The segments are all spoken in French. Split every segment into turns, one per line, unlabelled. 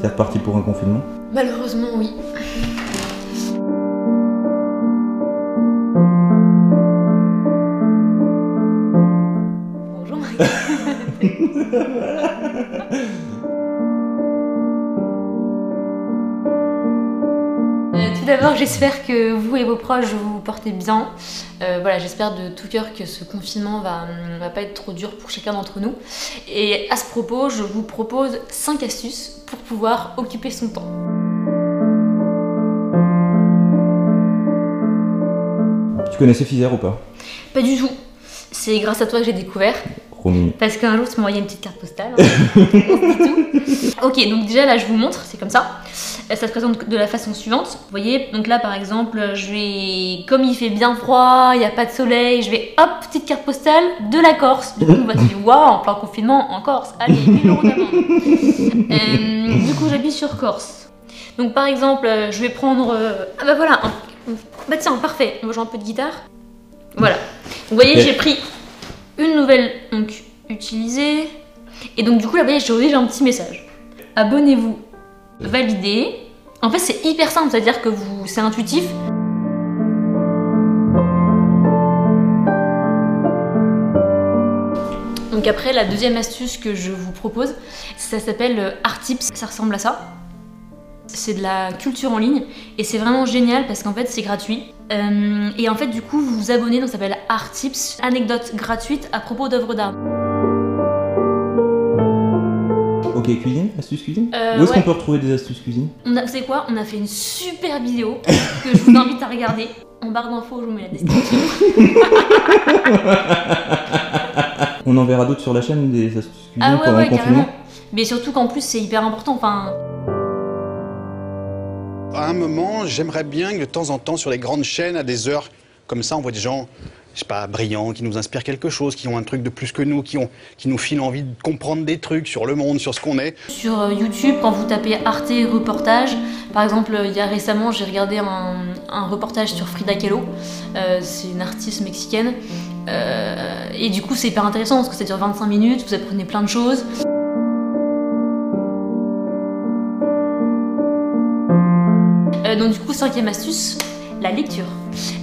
C'est reparti pour un confinement?
Malheureusement, oui. Bonjour. Euh, Tout d'abord, j'espère que vous et vos proches vous portez bien. Euh, voilà, j'espère de tout cœur que ce confinement va, hum, va pas être trop dur pour chacun d'entre nous. Et à ce propos, je vous propose 5 astuces pour pouvoir occuper son temps.
Tu connaissais Fizer ou pas?
Pas du tout. C'est grâce à toi que j'ai découvert. Parce qu'un jour, tu m'as envoyé une petite carte postale. hein. Tout. ok, donc déjà là, je vous montre, c'est comme ça. Ça se présente de la façon suivante. Vous voyez, donc là, par exemple, je vais, comme il fait bien froid, il n'y a pas de soleil, je vais, hop, petite carte postale de la Corse. Du coup, on va se dire, waouh, en plein confinement, en Corse, allez, 1000 euros d'amende. Euh, du coup, j'appuie sur Corse. Donc par exemple, je vais prendre, euh, ah bah voilà, un- bah tiens, parfait, on va jouer un peu de guitare. Voilà. Vous voyez, j'ai pris une nouvelle donc utilisée. Et donc du coup là vous voyez j'ai un petit message. Abonnez-vous, validez. En fait c'est hyper simple, c'est-à-dire que vous c'est intuitif. Donc après la deuxième astuce que je vous propose, ça s'appelle euh, Art Tips, ça ressemble à ça. C'est de la culture en ligne et c'est vraiment génial parce qu'en fait c'est gratuit. Euh, et en fait du coup vous vous abonnez, donc ça s'appelle Art Tips, anecdote gratuite à propos d'œuvres d'art.
Ok, cuisine Astuce cuisine
Euh,
Où est-ce
ouais.
qu'on peut retrouver des astuces cuisine
On a, vous savez quoi? On a fait une super vidéo que je vous invite à regarder. En barre d'infos, je vous mets la description.
On en verra d'autres sur la chaîne, des astuces cuisine
Ah ouais,
pendant
ouais,
le confinement
carrément. Mais surtout qu'en plus, c'est hyper important. Enfin,
À un moment, j'aimerais bien que de temps en temps, sur les grandes chaînes, à des heures comme ça, on voit des gens, je sais pas, brillants, qui nous inspirent quelque chose, qui ont un truc de plus que nous, qui, ont, qui nous filent envie de comprendre des trucs sur le monde, sur ce qu'on est.
sur euh, YouTube, quand vous tapez Arte reportage, par exemple, il y a récemment, j'ai regardé un, reportage sur Frida Kahlo. Euh, c'est une artiste mexicaine. Euh, et du coup, c'est hyper intéressant parce que ça dure 25 minutes, vous apprenez plein de choses. Donc du coup, cinquième astuce, la lecture.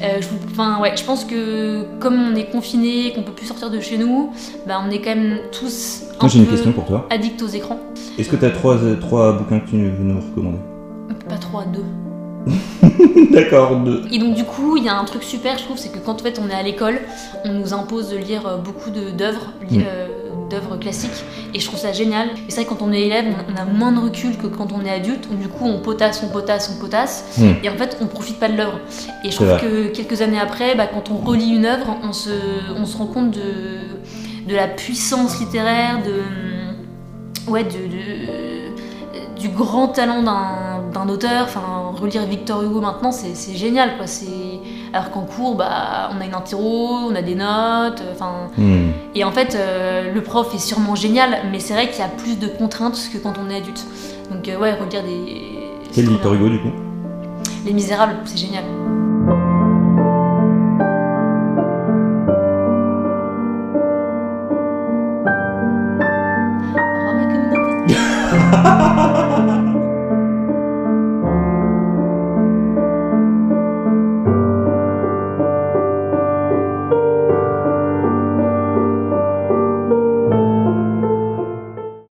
Euh, je, enfin, ouais, je pense que comme on est confiné, qu'on peut plus sortir de chez nous, bah, on est quand même tous un
Moi j'ai une
peu
question pour toi.
addicts aux écrans.
Est-ce que tu as trois, euh, trois bouquins que tu veux nous recommander?
Pas trop à deux.
D'accord, deux.
Et donc du coup, il y a un truc super, je trouve, c'est que quand en fait on est à l'école, on nous impose de lire euh, beaucoup d'œuvres,
Mm.
euh, d'œuvres classiques, et je trouve ça génial. Et c'est vrai que quand on est élève, on a moins de recul que quand on est adulte, du coup on potasse, on potasse, on potasse,
Mm.
et en fait on profite pas de l'œuvre. Et je trouve que quelques années après, bah, quand on relit une œuvre, on se, on se rend compte de, de la puissance littéraire, de, ouais, de, de- du grand talent d'un d'un auteur. Enfin, relire Victor Hugo maintenant, c'est c'est génial, quoi. C'est alors qu'en cours, bah, on a une interro, on a des notes, euh, enfin.
Hmm.
Et en fait, euh, le prof est sûrement génial, mais c'est vrai qu'il y a plus de contraintes que quand on est adulte. Donc euh, ouais, relire des.
Quel Victor. Hugo du coup?
Les Misérables, c'est génial. Ma communauté.